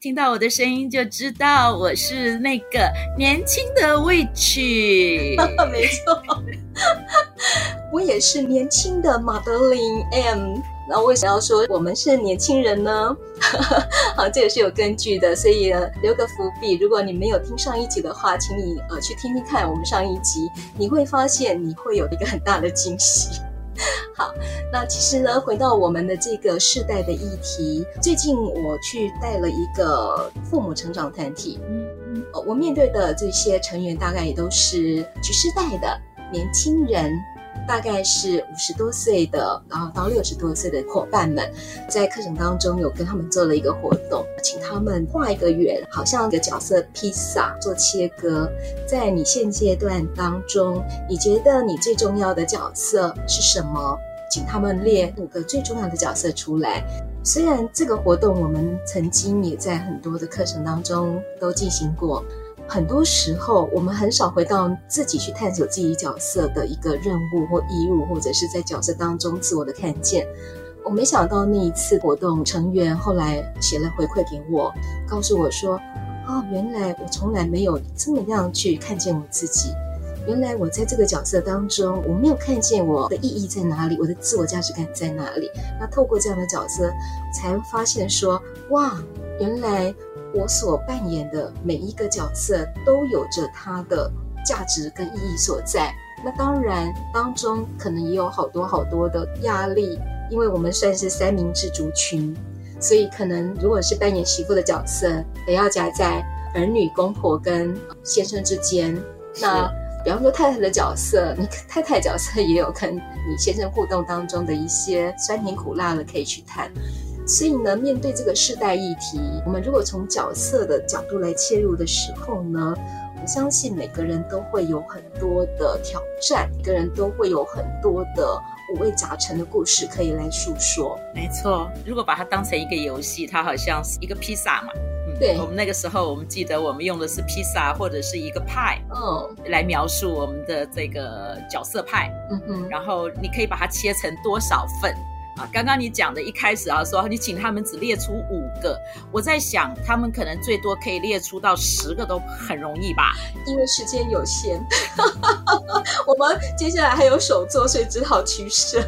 听到我的声音就知道我是那个年轻的 Witch。没错，我也是年轻的马德琳 M。那为什么要说我们是年轻人呢？好，这也是有根据的，所以，留个伏笔。如果你没有听上一集的话，请你呃去听听看我们上一集，你会发现你会有一个很大的惊喜。好，那其实呢，回到我们的这个世代的议题，最近我去带了一个父母成长团体，嗯嗯，我面对的这些成员大概也都是蓄势待的年轻人。大概是五十多岁的，然后到六十多岁的伙伴们，在课程当中有跟他们做了一个活动，请他们画一个圆，好像一个角色披萨做切割。在你现阶段当中，你觉得你最重要的角色是什么？请他们列五个最重要的角色出来。虽然这个活动我们曾经也在很多的课程当中都进行过。很多时候，我们很少回到自己去探索自己角色的一个任务或义务，或者是在角色当中自我的看见。我没想到那一次活动，成员后来写了回馈给我，告诉我说：“哦，原来我从来没有这么样去看见我自己。原来我在这个角色当中，我没有看见我的意义在哪里，我的自我价值感在哪里。那透过这样的角色，才发现说：哇，原来。”我所扮演的每一个角色都有着它的价值跟意义所在。那当然，当中可能也有好多好多的压力，因为我们算是三明治族群，所以可能如果是扮演媳妇的角色，得要夹在儿女、公婆跟先生之间。那比方说太太的角色，你太太角色也有跟你先生互动当中的一些酸甜苦辣的可以去谈。所以呢，面对这个世代议题，我们如果从角色的角度来切入的时候呢，我相信每个人都会有很多的挑战，每个人都会有很多的五味杂陈的故事可以来诉说。没错，如果把它当成一个游戏，它好像是一个披萨嘛。嗯，对，我们那个时候，我们记得我们用的是披萨或者是一个派，嗯，来描述我们的这个角色派。嗯嗯，然后你可以把它切成多少份？啊，刚刚你讲的一开始啊，说你请他们只列出五个，我在想他们可能最多可以列出到十个都很容易吧，因为时间有限。我们接下来还有手作，所以只好取舍。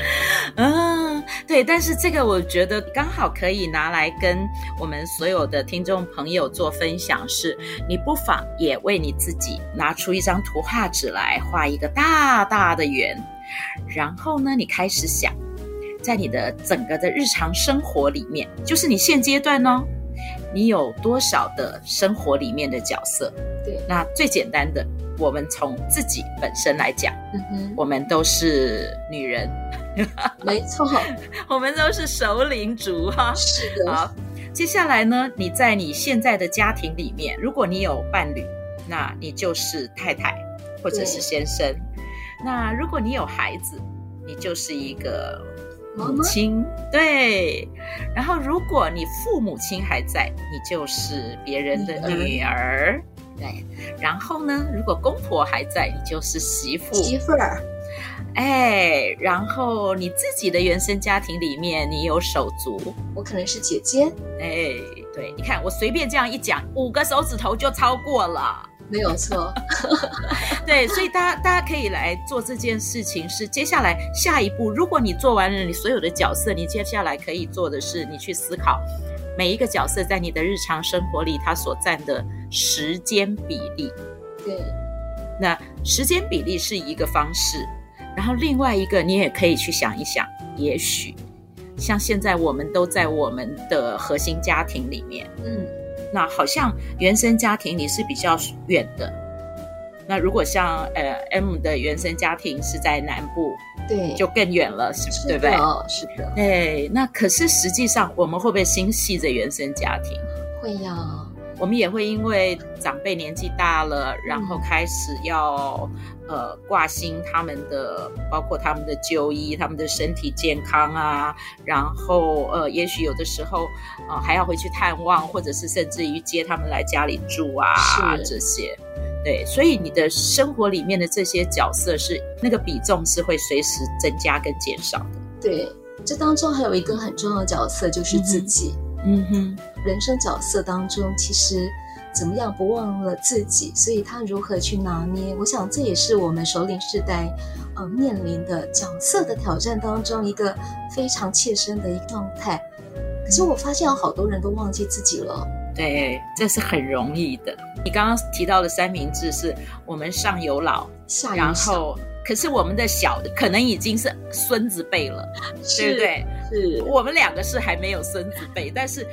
嗯，对，但是这个我觉得刚好可以拿来跟我们所有的听众朋友做分享，是你不妨也为你自己拿出一张图画纸来画一个大大的圆，然后呢，你开始想。在你的整个的日常生活里面，就是你现阶段呢，你有多少的生活里面的角色？对，那最简单的，我们从自己本身来讲，嗯哼，我们都是女人，没错，我们都是熟龄族哈。是的。好，接下来呢，你在你现在的家庭里面，如果你有伴侣，那你就是太太或者是先生。那如果你有孩子，你就是一个。母亲对，然后如果你父母亲还在，你就是别人的女儿，对。然后呢，如果公婆还在，你就是媳妇。媳妇儿，哎，然后你自己的原生家庭里面，你有手足，我可能是姐姐。哎，对，你看我随便这样一讲，五个手指头就超过了。没有错，对，所以大家大家可以来做这件事情。是接下来下一步，如果你做完了你所有的角色，你接下来可以做的是，你去思考每一个角色在你的日常生活里它所占的时间比例。对，那时间比例是一个方式，然后另外一个你也可以去想一想，也许像现在我们都在我们的核心家庭里面，嗯。那好像原生家庭你是比较远的，那如果像呃 M 的原生家庭是在南部，对，就更远了，是不是？对不对？哦，是的。对，那可是实际上我们会不会心系着原生家庭？会呀、啊。我们也会因为长辈年纪大了，然后开始要、嗯、呃挂心他们的，包括他们的就医、他们的身体健康啊，然后呃，也许有的时候还要回去探望，或者是甚至于接他们来家里住啊，是这些。对，所以你的生活里面的这些角色是那个比重是会随时增加跟减少的。对，这当中还有一个很重要的角色就是自己。嗯嗯哼，人生角色当中，其实怎么样不忘了自己，所以他如何去拿捏？我想这也是我们首领世代呃面临的角色的挑战当中一个非常切身的一个状态。可是我发现有好多人都忘记自己了。对，这是很容易的。你刚刚提到的三明治是我们上有老，下有小，然后可是我们的小的可能已经是孙子辈了，是对不对？是我们两个是还没有孙子辈，但是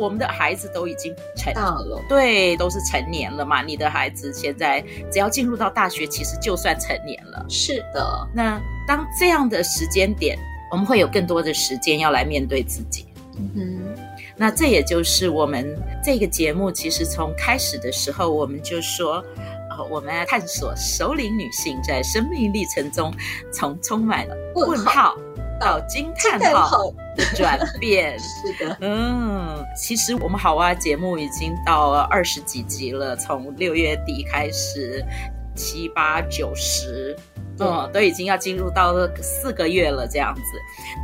我们的孩子都已经成大了，对，都是成年了嘛。你的孩子现在只要进入到大学，其实就算成年了。是的，那当这样的时间点，我们会有更多的时间要来面对自己。嗯哼，那这也就是我们这个节目，其实从开始的时候，我们就说，呃，我们来探索首领女性在生命历程中，从充满了问号。到惊叹号的转变，是的，嗯，其实我们好哇节目已经到了二十几集了，从六月底开始，七八九十。嗯，都已经要进入到了四个月了，这样子。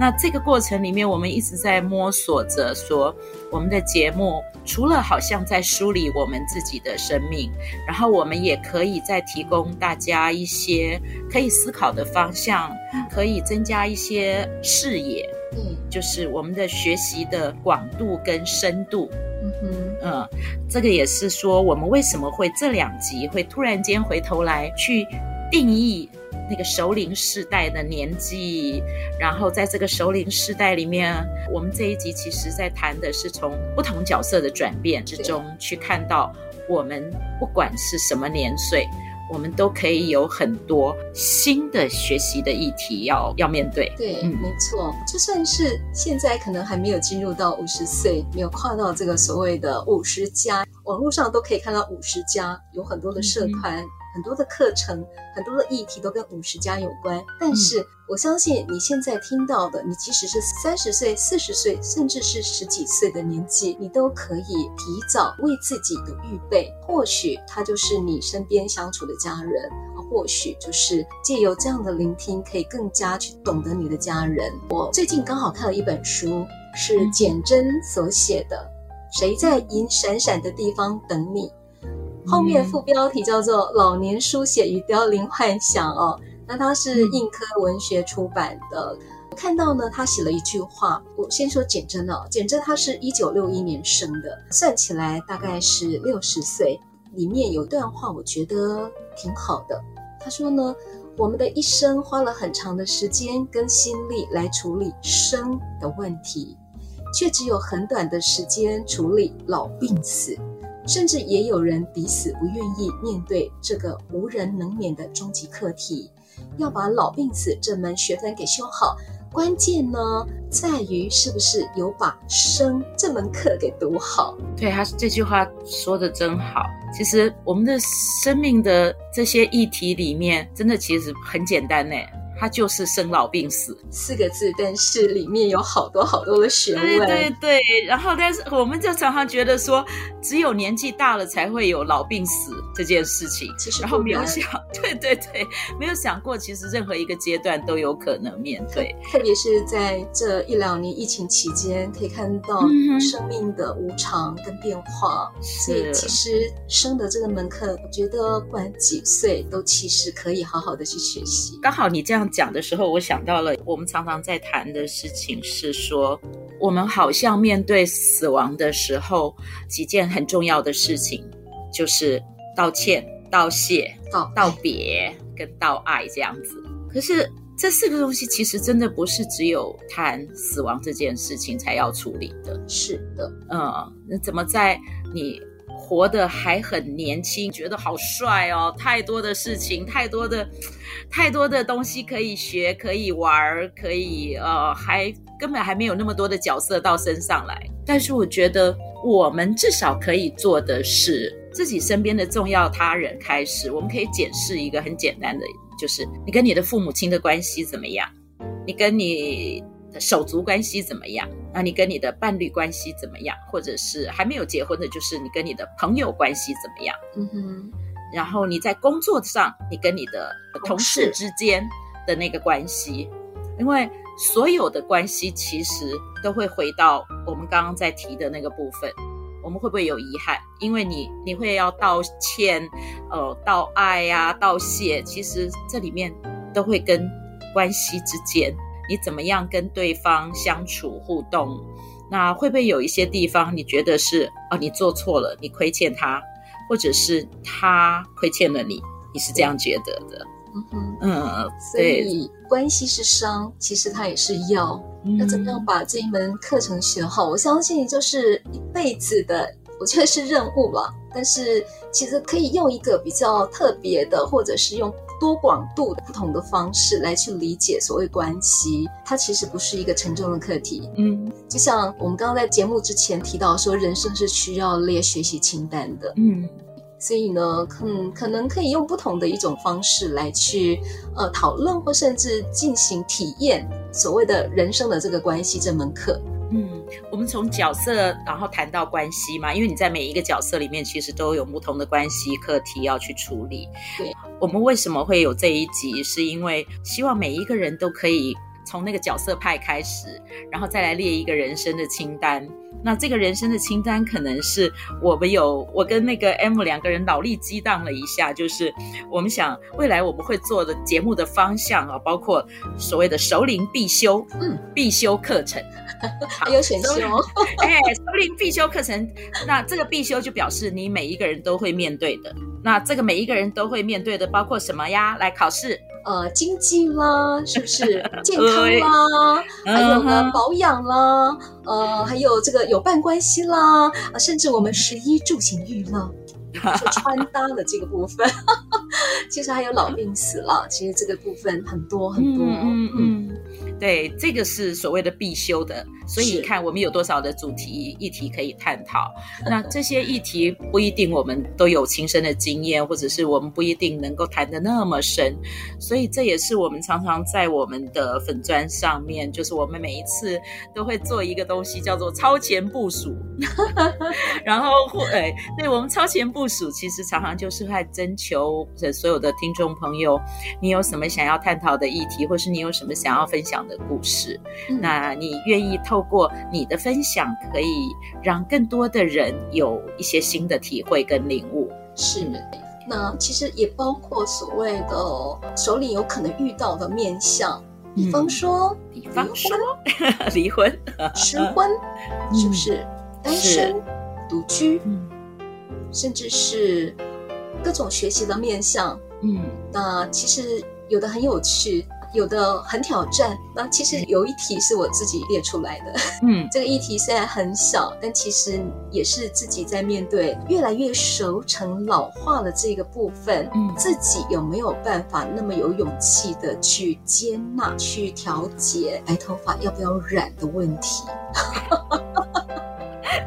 那这个过程里面，我们一直在摸索着说，我们的节目除了好像在梳理我们自己的生命，然后我们也可以再提供大家一些可以思考的方向，可以增加一些视野。嗯，就是我们的学习的广度跟深度。嗯哼，嗯，这个也是说，我们为什么会这两集会突然间回头来去定义。那个熟龄世代的年纪，然后在这个熟龄世代里面，我们这一集其实在谈的是从不同角色的转变之中去看到，我们不管是什么年岁，我们都可以有很多新的学习的议题要要面对。对，嗯，没错，就算是现在可能还没有进入到五十岁，没有跨到这个所谓的五十加，网络上都可以看到五十家有很多的社团。嗯很多的课程，很多的议题都跟五十家有关，但是我相信你现在听到的，你即使是三十岁、四十岁，甚至是十几岁的年纪，你都可以提早为自己有预备。或许他就是你身边相处的家人，或许就是借由这样的聆听，可以更加去懂得你的家人。我最近刚好看了一本书，是简真所写的《谁在银闪闪的地方等你》。后面副标题叫做《老年书写与凋零幻想》哦，那它是硬科文学出版的。我看到呢，他写了一句话。我先说简真哦，简真他是一九六一年生的，算起来大概是六十岁。里面有段话，我觉得挺好的。他说呢，我们的一生花了很长的时间跟心力来处理生的问题，却只有很短的时间处理老病死。甚至也有人抵死不愿意面对这个无人能免的终极课题，要把老病死这门学分给修好。关键呢，在于是不是有把生这门课给读好。对，他这句话说得真好。其实我们的生命的这些议题里面，真的其实很简单呢。它就是生老病死四个字，但是里面有好多好多的学问。对对对，然后但是我们就常常觉得说，只有年纪大了才会有老病死这件事情。其实，然后没有想，对对对，没有想过，其实任何一个阶段都有可能面对。特别是在这一两年疫情期间，可以看到生命的无常跟变化。嗯、所以其实生的这个门课，我觉得不管几岁，都其实可以好好的去学习。刚好你这样。讲的时候，我想到了我们常常在谈的事情，是说我们好像面对死亡的时候，几件很重要的事情，就是道歉、道谢、道道别跟道爱这样子。可是这四个东西其实真的不是只有谈死亡这件事情才要处理的。是的，嗯，那怎么在你活得还很年轻，觉得好帅哦，太多的事情，太多的。太多的东西可以学，可以玩，可以呃，还根本还没有那么多的角色到身上来。但是我觉得，我们至少可以做的是，自己身边的重要他人开始，我们可以检视一个很简单的，就是你跟你的父母亲的关系怎么样，你跟你的手足关系怎么样，那你跟你的伴侣关系怎么样，或者是还没有结婚的，就是你跟你的朋友关系怎么样？嗯哼。然后你在工作上，你跟你的同事之间的那个关系，因为。所有的关系其实都会回到我们刚刚在提的那个部分，我们会不会有遗憾？因为你你会要道歉，呃，道爱呀、啊，道谢，其实这里面都会跟关系之间，你怎么样跟对方相处互动？那会不会有一些地方你觉得是哦，你做错了，你亏欠他，或者是他亏欠了你，你是这样觉得的？嗯哼，嗯，所以关系是伤，其实它也是药。那、嗯、怎么样把这一门课程学好？我相信就是一辈子的，我觉得是任务了。但是其实可以用一个比较特别的，或者是用多广度的不同的方式来去理解所谓关系。它其实不是一个沉重的课题。嗯，就像我们刚刚在节目之前提到说，人生是需要列学习清单的。嗯。所以呢，可，可能可以用不同的一种方式来去呃讨论，或甚至进行体验所谓的人生的这个关系这门课。嗯，我们从角色然后谈到关系嘛，因为你在每一个角色里面其实都有不同的关系课题要去处理。对，我们为什么会有这一集？是因为希望每一个人都可以从那个角色派开始，然后再来列一个人生的清单。那这个人生的清单可能是我们有，我跟那个 M 两个人脑力激荡了一下，就是我们想未来我们会做的节目的方向啊，包括所谓的熟龄必修，嗯，必修课程，还有选修，哎，熟龄必修课程，那这个必修就表示你每一个人都会面对的，那这个每一个人都会面对的包括什么呀？来考试。呃，经济啦，是不是 健康啦？还有呢，保养啦，呃，还有这个有伴关系啦，啊，甚至我们食衣住行娱乐，就穿搭的这个部分，其实还有老病死了，其实这个部分很多很多，嗯嗯。嗯对，这个是所谓的必修的，所以你看我们有多少的主题议题可以探讨。那这些议题不一定我们都有亲身的经验，或者是我们不一定能够谈得那么深，所以这也是我们常常在我们的粉砖上面，就是我们每一次都会做一个东西叫做超前部署，然后或哎，对我们超前部署其实常常就是在征求所有的听众朋友，你有什么想要探讨的议题，或是你有什么想要分享的故事，嗯、那你愿意透过你的分享，可以让更多的人有一些新的体会跟领悟。是，那其实也包括所谓的首领有可能遇到的面相，比方说，嗯、比方说？离婚、失婚，是不是？单身、独居，嗯，甚至是各种学习的面相，嗯，那其实有的很有趣。有的很挑战，那其实有一题是我自己列出来的。嗯，这个议题虽然很小，但其实也是自己在面对越来越熟成老化的这个部分，嗯，自己有没有办法那么有勇气的去接纳、去调节白头发要不要染的问题。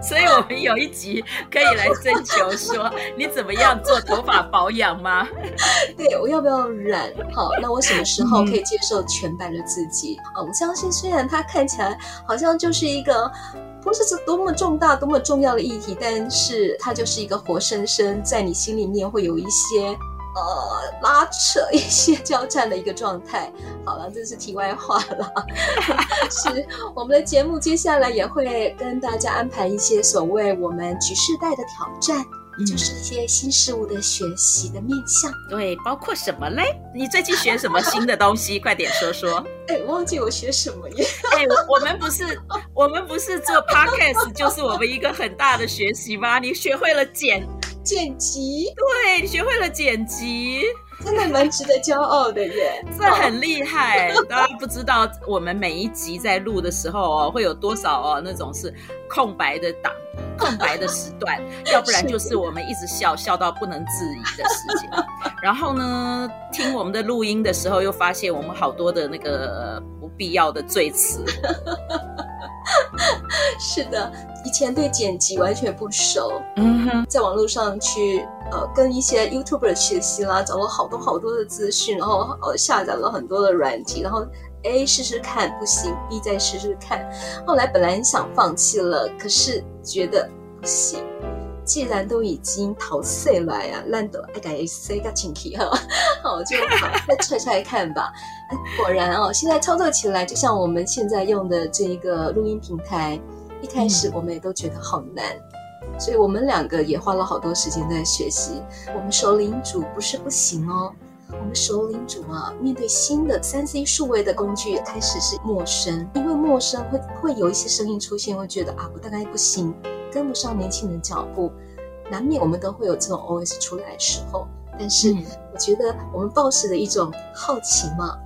所以我们有一集可以来征求说，你怎么样做头发保养吗？对，我要不要染？好，那我什么时候可以接受全白的自己？啊、嗯，我相信虽然它看起来好像就是一个不是多么重大、多么重要的议题，但是它就是一个活生生在你心里面会有一些。呃，拉扯一些交战的一个状态。好了，这是题外话了。是我们的节目接下来也会跟大家安排一些所谓我们局世代的挑战，嗯、就是一些新事物的学习的面向。对，包括什么嘞？你最近学什么新的东西？快点说说。哎，我忘记我学什么耶。哎，我们不是我们不是做 podcast，就是我们一个很大的学习吗？你学会了剪。剪辑，对，你学会了剪辑，真的蛮值得骄傲的耶！这很厉害，大家不知道我们每一集在录的时候哦，会有多少哦那种是空白的档、空白的时段，要不然就是我们一直笑笑到不能自已的时间。然后呢，听我们的录音的时候，又发现我们好多的那个不必要的赘词。是的，以前对剪辑完全不熟，嗯哼，在网络上去呃跟一些 YouTuber 学习啦，找了好多好多的资讯，然后呃下载了很多的软体，然后 A 试试看不行，B 再试试看，后来本来想放弃了，可是觉得不行。既然都已经淘碎了呀，烂豆爱改 C 个请题哈，好就好再踹踹看吧。果然哦，现在操作起来就像我们现在用的这一个录音平台，一开始我们也都觉得好难，嗯、所以我们两个也花了好多时间在学习。我们首领主不是不行哦，我们首领主啊，面对新的三 C 数位的工具，开始是陌生，因为陌生会会有一些声音出现，会觉得啊，我大概不行。跟不上年轻人脚步，难免我们都会有这种 OS 出来的时候。但是我觉得我们抱持的一种好奇嘛，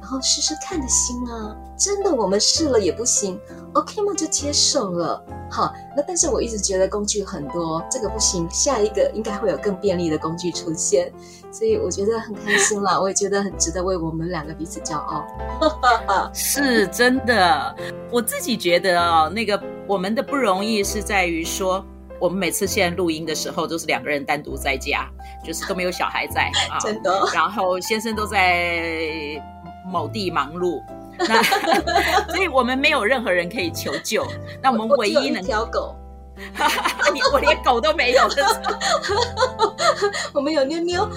然后试试看的心啊，真的我们试了也不行，OK 吗？就接受了。好，那但是我一直觉得工具很多，这个不行，下一个应该会有更便利的工具出现，所以我觉得很开心啦，我也觉得很值得为我们两个彼此骄傲。是真的，我自己觉得哦，那个。我们的不容易是在于说，我们每次现在录音的时候都是两个人单独在家，就是都没有小孩在啊，真的。然后先生都在某地忙碌，那所以我们没有任何人可以求救。那我们唯一能一条狗，你我连狗都没有，我们有妞妞。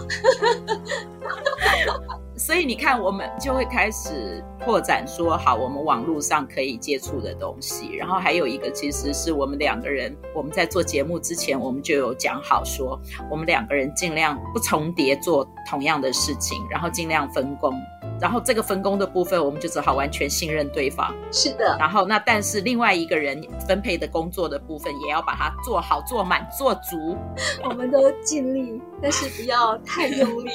所以你看，我们就会开始拓展，说好，我们网络上可以接触的东西。然后还有一个，其实是我们两个人，我们在做节目之前，我们就有讲好说，我们两个人尽量不重叠做同样的事情，然后尽量分工。然后这个分工的部分，我们就只好完全信任对方。是的。然后那但是另外一个人分配的工作的部分，也要把它做好、做满、做足。我们都尽力，但是不要太用力。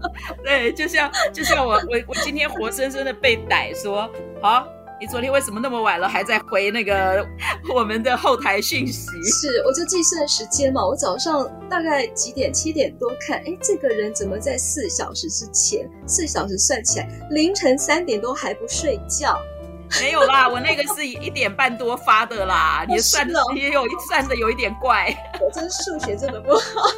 对，就像就像我我我今天活生生的被逮说，好。你昨天为什么那么晚了还在回那个我们的后台讯息？是，我就计算时间嘛，我早上大概几点？七点多看，哎，这个人怎么在四小时之前？四小时算起来，凌晨三点多还不睡觉？没有啦，我那个是一点半多发的啦。你算的也有一算的有一点怪，我真数学真的不好，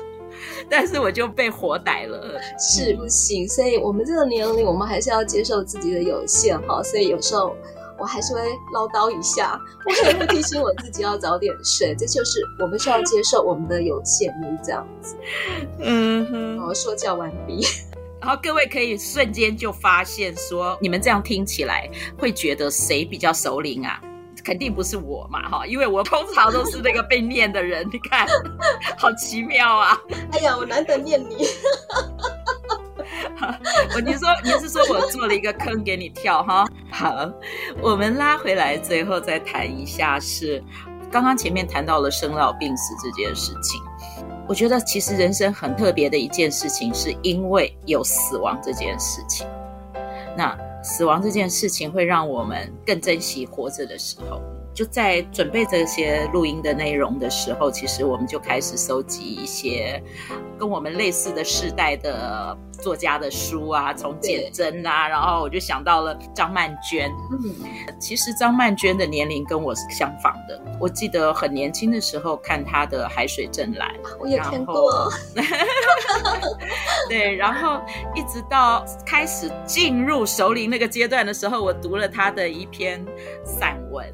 但是我就被活逮了，是不行。所以我们这个年龄，我们还是要接受自己的有限哈。所以有时候。我还是会唠叨一下，我也会提醒我自己要早点睡。这就是我们需要接受我们的有限，就是这样子。嗯哼，我说教完毕。然后各位可以瞬间就发现说，你们这样听起来会觉得谁比较熟龄啊？肯定不是我嘛，哈，因为我通常都是那个被念的人。你看，好奇妙啊！哎呀，我难得念你。我你说你是说我做了一个坑给你跳哈？好，我们拉回来，最后再谈一下是刚刚前面谈到了生老病死这件事情。我觉得其实人生很特别的一件事情，是因为有死亡这件事情。那死亡这件事情会让我们更珍惜活着的时候。就在准备这些录音的内容的时候，其实我们就开始收集一些跟我们类似的世代的作家的书啊，从简真啊，然后我就想到了张曼娟。嗯，其实张曼娟的年龄跟我是相仿的。我记得很年轻的时候看她的《海水正蓝》，我也看过。对，然后一直到开始进入熟龄那个阶段的时候，我读了她的一篇散文。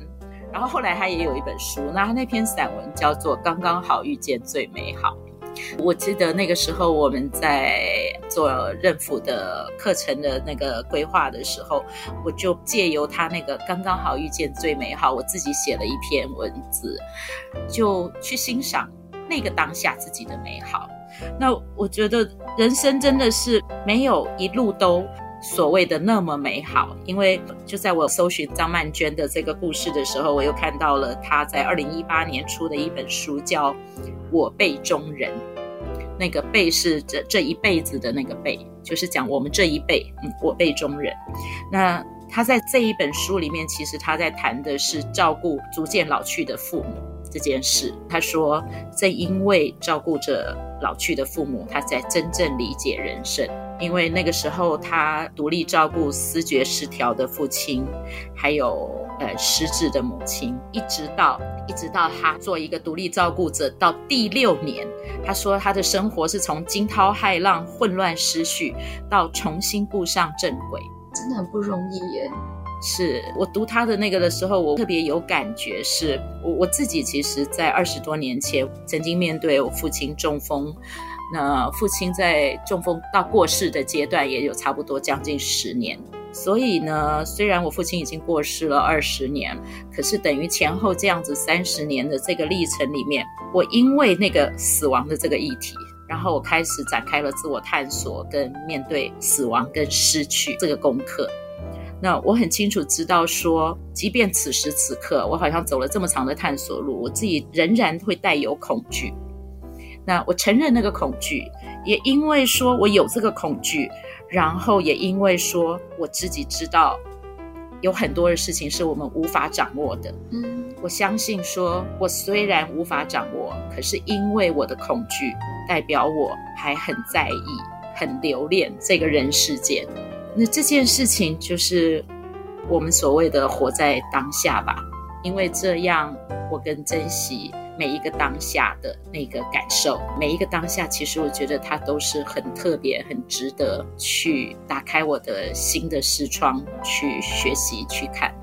然后后来他也有一本书，那他那篇散文叫做《刚刚好遇见最美好》。我记得那个时候我们在做任辅的课程的那个规划的时候，我就借由他那个《刚刚好遇见最美好》，我自己写了一篇文字，就去欣赏那个当下自己的美好。那我觉得人生真的是没有一路都。所谓的那么美好，因为就在我搜寻张曼娟的这个故事的时候，我又看到了她在二零一八年出的一本书，叫《我辈中人》。那个“辈”是这这一辈子的那个“辈”，就是讲我们这一辈，嗯，我辈中人。那他在这一本书里面，其实他在谈的是照顾逐渐老去的父母这件事。他说，正因为照顾着老去的父母，他才真正理解人生。因为那个时候他独立照顾思觉失调的父亲，还有呃失智的母亲，一直到一直到他做一个独立照顾者到第六年，他说他的生活是从惊涛骇浪、混乱失序到重新步上正轨，真的很不容易耶。是我读他的那个的时候，我特别有感觉是，是我我自己其实在二十多年前曾经面对我父亲中风。那父亲在中风到过世的阶段也有差不多将近十年，所以呢，虽然我父亲已经过世了二十年，可是等于前后这样子三十年的这个历程里面，我因为那个死亡的这个议题，然后我开始展开了自我探索跟面对死亡跟失去这个功课。那我很清楚知道说，即便此时此刻我好像走了这么长的探索路，我自己仍然会带有恐惧。那我承认那个恐惧，也因为说我有这个恐惧，然后也因为说我自己知道有很多的事情是我们无法掌握的。嗯，我相信说，我虽然无法掌握，可是因为我的恐惧，代表我还很在意、很留恋这个人世间。那这件事情就是我们所谓的活在当下吧，因为这样我更珍惜。每一个当下的那个感受，每一个当下，其实我觉得它都是很特别、很值得去打开我的新的视窗，去学习、去看。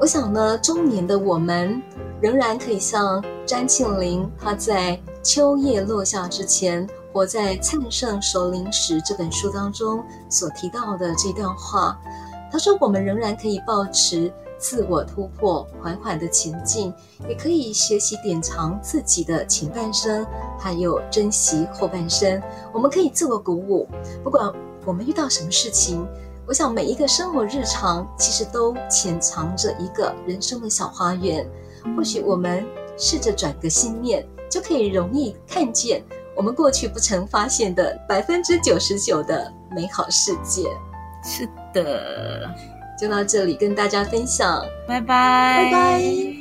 我想呢，中年的我们仍然可以像詹庆龄，他在秋叶落下之前，活在灿盛熟龄时这本书当中所提到的这段话。他说：“我们仍然可以保持。”自我突破，缓缓的前进，也可以学习典藏自己的前半生，还有珍惜后半生。我们可以自我鼓舞，不管我们遇到什么事情，我想每一个生活日常其实都潜藏着一个人生的小花园。或许我们试着转个心念，就可以容易看见我们过去不曾发现的百分之九十九的美好世界。是的。就到这里跟大家分享，拜拜，拜拜。